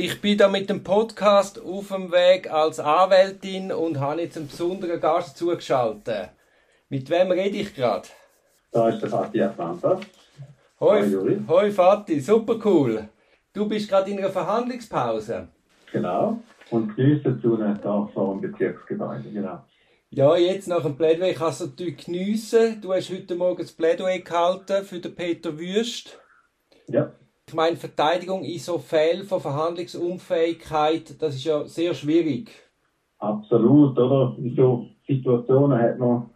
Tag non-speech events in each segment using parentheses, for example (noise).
Ich bin da mit dem Podcast auf dem Weg als Anwältin und habe jetzt einen besonderen Gast zugeschaltet. Mit wem rede ich gerade? Da ist der Fatih Atlanta. Hoi, Hoi, Hoi Fatih, super cool. Du bist gerade in einer Verhandlungspause. Genau. Und geniessen zu da vor dem Bezirksgebäude, genau. Ja, jetzt nach dem Plädoyer kannst du natürlich geniessen. Du hast heute Morgen das Plädoyer gehalten für den Peter Wüst. Ja. Ich meine, Verteidigung in so Fällen von Verhandlungsunfähigkeit, das ist ja sehr schwierig. Absolut, oder? In so Situationen hat man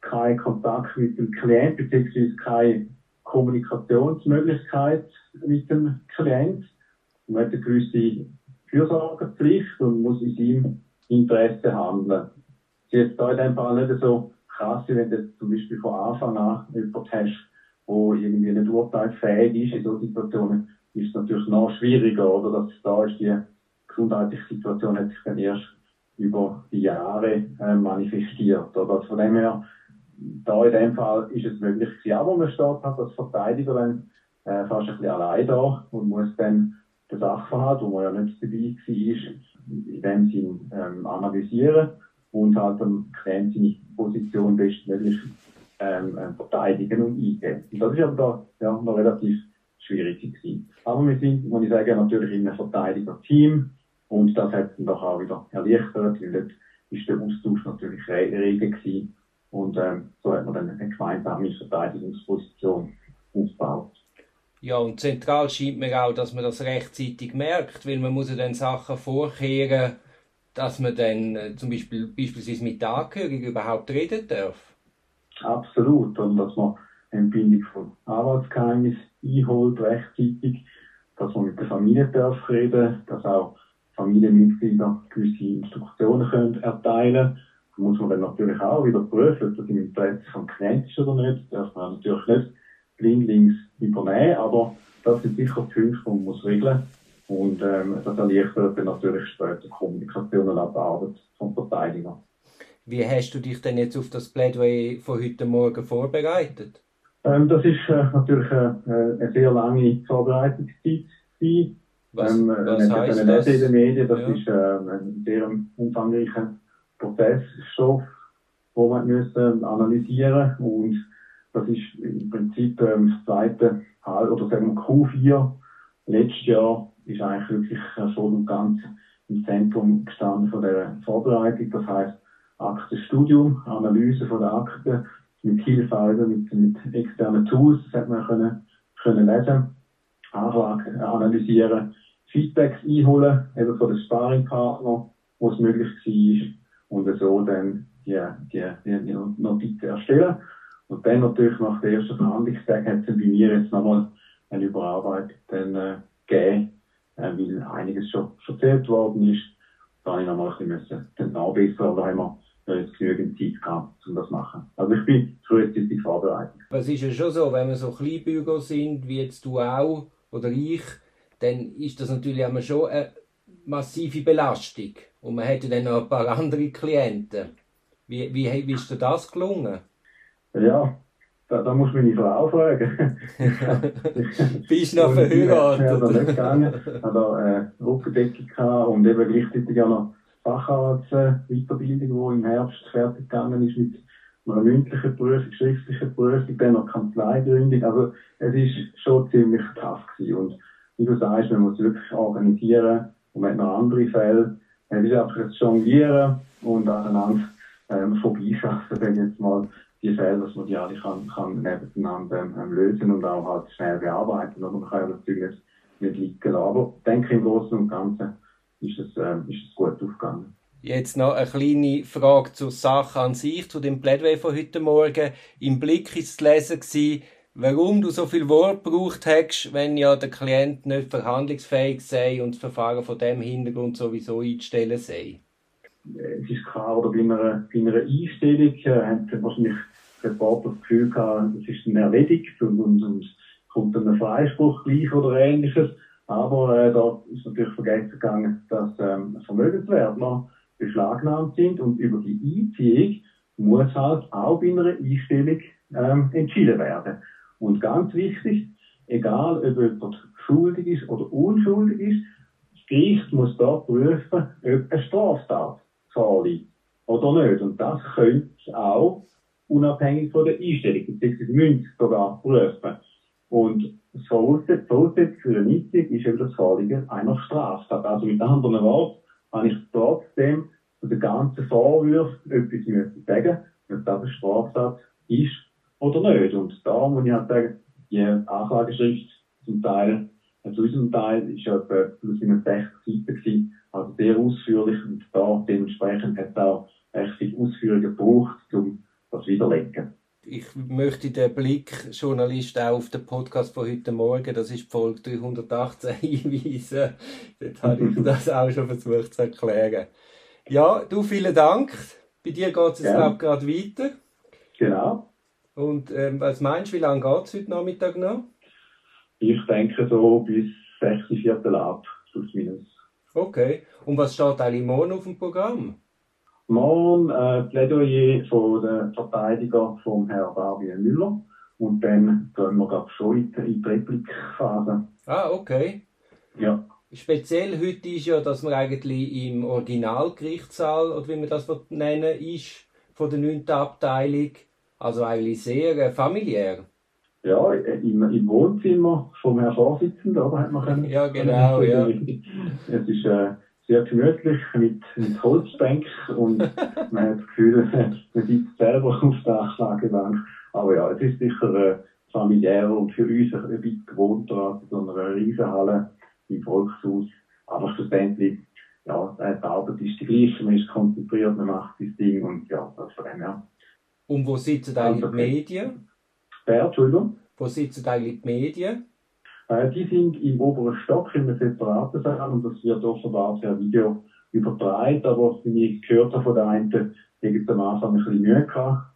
keinen Kontakt mit dem Klient, beziehungsweise keine Kommunikationsmöglichkeit mit dem Klient. Man hat eine gewisse Fürsorgepflicht und muss in seinem Interesse handeln. Es ist da in dem Fall nicht so krass, wenn du zum Beispiel von Anfang an jemanden hast, wo irgendwie nicht urteilsfähig ist. In solchen Situationen ist es natürlich noch schwieriger, oder? Dass da ist die gesundheitliche Situation hat sich dann erst über die Jahre äh, manifestiert, oder? Von dem her, da in dem Fall ist es möglich gewesen. Aber man steht halt als Verteidiger dann äh, fast ein bisschen allein da und muss dann den Sachverhalt, wo man ja nicht dabei war, in dem Sinn ähm, analysieren und halt dem Klient seine Position bestmöglich ähm, äh, verteidigen und eingehen. Und das ist aber da ja, noch relativ schwierig gewesen. Aber wir sind, muss ich sagen, natürlich in einem Verteidiger-Team und das hat dann doch auch wieder erleichtert, weil dort ist der Austausch natürlich rege gewesen und ähm, so hat man dann eine gemeinsame Verteidigungsposition aufgebaut. Ja, und zentral scheint mir auch, dass man das rechtzeitig merkt, weil man muss ja dann Sachen vorkehren, dass man dann äh, zum Beispiel beispielsweise mit Angehörigen überhaupt reden darf. Absolut. Und dass man Entbindung von Arbeitsgeheimnis einholt rechtzeitig, dass man mit der Familie darf reden, dass auch Familienmitglieder gewisse Instruktionen können erteilen da muss man dann natürlich auch wieder prüfen, ob das im Interesse Klient ist oder nicht. Das darf man natürlich nicht blindlings übernehmen, aber das sind sicher die Punkte, die man muss regeln und ähm, das erleichtert dann natürlich später Kommunikation und auch die Arbeit vom Verteidiger. Wie hast du dich denn jetzt auf das Plädoyer von heute Morgen vorbereitet? Ähm, das ist äh, natürlich äh, eine sehr lange Vorbereitungszeit. Was, ähm, was heißt das? In den Medien, das ja. ist äh, ein sehr umfangreicher Prozessstoff, den man müssen analysieren und das ist im Prinzip ähm, das zweite Halb oder sagen wir Q4 letztes Jahr ist eigentlich wirklich schon und ganz im Zentrum gestanden von der Vorbereitung. Das heißt Aktenstudium, Analyse von der Akten mit Hilfe also mit, mit externen Tools, das hat man können, können lesen, Anlagen analysieren, Feedbacks einholen, eben von den Sparringpartnern, wo es möglich war, und so dann die, die, die Notizen erstellen. Und dann natürlich nach der ersten Verhandlungstag hat es bei mir jetzt nochmal eine Überarbeitung dann, äh, gegeben, äh, weil einiges schon erzählt worden ist. Da habe ich nochmal ein bisschen müssen nachbessern, da haben wir jetzt genügend Zeit gehabt, um das zu machen. Also ich bin frühzeitig vorbereitet. Was ist ja schon so, wenn wir so Kleinbürger sind, wie jetzt du auch oder ich, dann ist das natürlich immer schon eine massive Belastung. Und man hätte dann noch ein paar andere Klienten. Wie, wie, wie ist dir das gelungen? Ja, da, da muss meine Frau fragen. (laughs) Bist du noch verheiratet? Ja, da nicht gegangen. Ich hatte äh, Rückendeckung und eben gleichzeitig auch noch Facharzt-Weiterbildung, die im Herbst fertig gegangen ist mit einer mündlichen Prüfung, schriftlichen Prüfung, dann noch Kanzleigründung. Also es ist schon ziemlich tough gewesen. Und wie du sagst, man muss wirklich organisieren und man hat noch andere Fälle. Es ist einfach das Jonglieren und aneinander ähm, vorbeischaffen, ich jetzt mal, die Fälle, dass man die alle kann, kann nebeneinander ähm, lösen und auch halt schnell bearbeiten. Oder man kann ja natürlich nicht liegen lassen. Aber ich denke, im Großen und Ganzen ist es, ähm, ist es gut aufgegangen. Jetzt noch eine kleine Frage zur Sache an sich, zu dem Plädoyer von heute Morgen. Im Blick ist zu lesen gewesen, warum du so viel Wort gebraucht hast, wenn ja der Klient nicht verhandlungsfähig sei und das Verfahren von dem Hintergrund sowieso einzustellen sei. Es ist klar, oder bei einer, bei einer Einstellung äh, haben wahrscheinlich Reporter das Gefühl gehabt, es ist dann erledigt und, und, und kommt dann ein Freispruch gleich oder ähnliches. Aber äh, da ist natürlich vergessen gegangen, dass ähm, Vermögenswerte beschlagnahmt sind und über die Einziehung muss halt auch bei einer Einstellung ähm, entschieden werden. Und ganz wichtig, egal ob jemand schuldig ist oder unschuldig ist, Gericht muss da prüfen, ob eine Straftat vorliegt oder nicht. Und das könnte auch unabhängig von der Einstellung, beziehungsweise müssen sogar prüfen. Und das Voraussetzung für eine Einzug ist eben das Vorliegen einer Straftat. Also mit anderen Worten, habe ich trotzdem zu den ganzen Vorwürfen etwas müssen sagen, ob das eine Straftat ist oder nicht. Und da muss ich halt sagen, die Anklageschrift zum Teil, zu unserem Teil, ist etwa plus minus 60 Seiten gewesen, also sehr ausführlich und da dementsprechend hat es auch recht viel Ausführungen gebraucht, um das widerlegen. Ich möchte den Blick-Journalist auch auf den Podcast von heute Morgen, das ist Folge 318, hinweisen. (laughs) Dort habe ich (laughs) das auch schon versucht zu erklären. Ja, du, vielen Dank. Bei dir geht es jetzt, ja. gerade weiter. Genau. Und ähm, was meinst du, wie lange geht es heute Nachmittag noch? Ich denke so bis 6, Viertel ab, plus minus. Okay. Und was steht eigentlich morgen auf dem Programm? Morgen äh, Plädoyer von den Verteidiger vom Herrn Fabian Müller. Und dann gehen wir glaube schon in die, Replikphase. Ah, okay. Ja. Speziell heute ist ja, dass man eigentlich im Originalgerichtssaal, oder wie man das nennen ist, von der 9. Abteilung, also eigentlich sehr äh, familiär. Ja, im, im Wohnzimmer vom Herrn Vorsitzenden, oder? Hat man können, ja, genau, ja. (laughs) Es ist äh, sehr gemütlich mit, mit Holzbänken und (laughs) man hat das Gefühl, (laughs) man sitzt selber auf der Anklagebank. Aber ja, es ist sicher äh, familiär und für uns ein bisschen gewohnter als so einer Riesenhalle im Volkshaus. Aber schlussendlich, ja, die Arbeit ist die gleiche, man ist konzentriert, man macht das Ding und ja, das von dem her. Und wo sitzen eigentlich die Medien? Wer, Entschuldigung? Wo sitzen eigentlich die Medien? Äh, die sind im oberen Stock in einem separaten Saal und das wird offenbar per Video übertragen. Aber wie ich gehört habe von der einen, die am Anfang ein bisschen Mühe gehabt.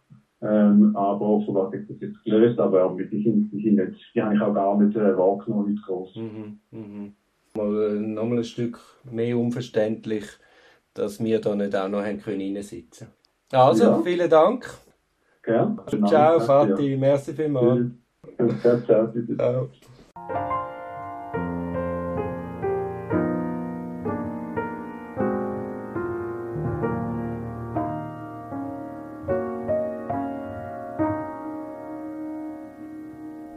Ähm, aber offenbar hat das jetzt gelöst, aber die sind, die sind nicht, die habe ich auch gar nicht äh, wahrgenommen, nicht groß. Mhm, mhm. Mal, äh, nochmal ein Stück mehr unverständlich, dass wir da nicht auch noch haben können reinsitzen. Also, ja. vielen Dank. Gern. Ciao, Fatih. Merci vielmals. Ciao, ciao. ciao.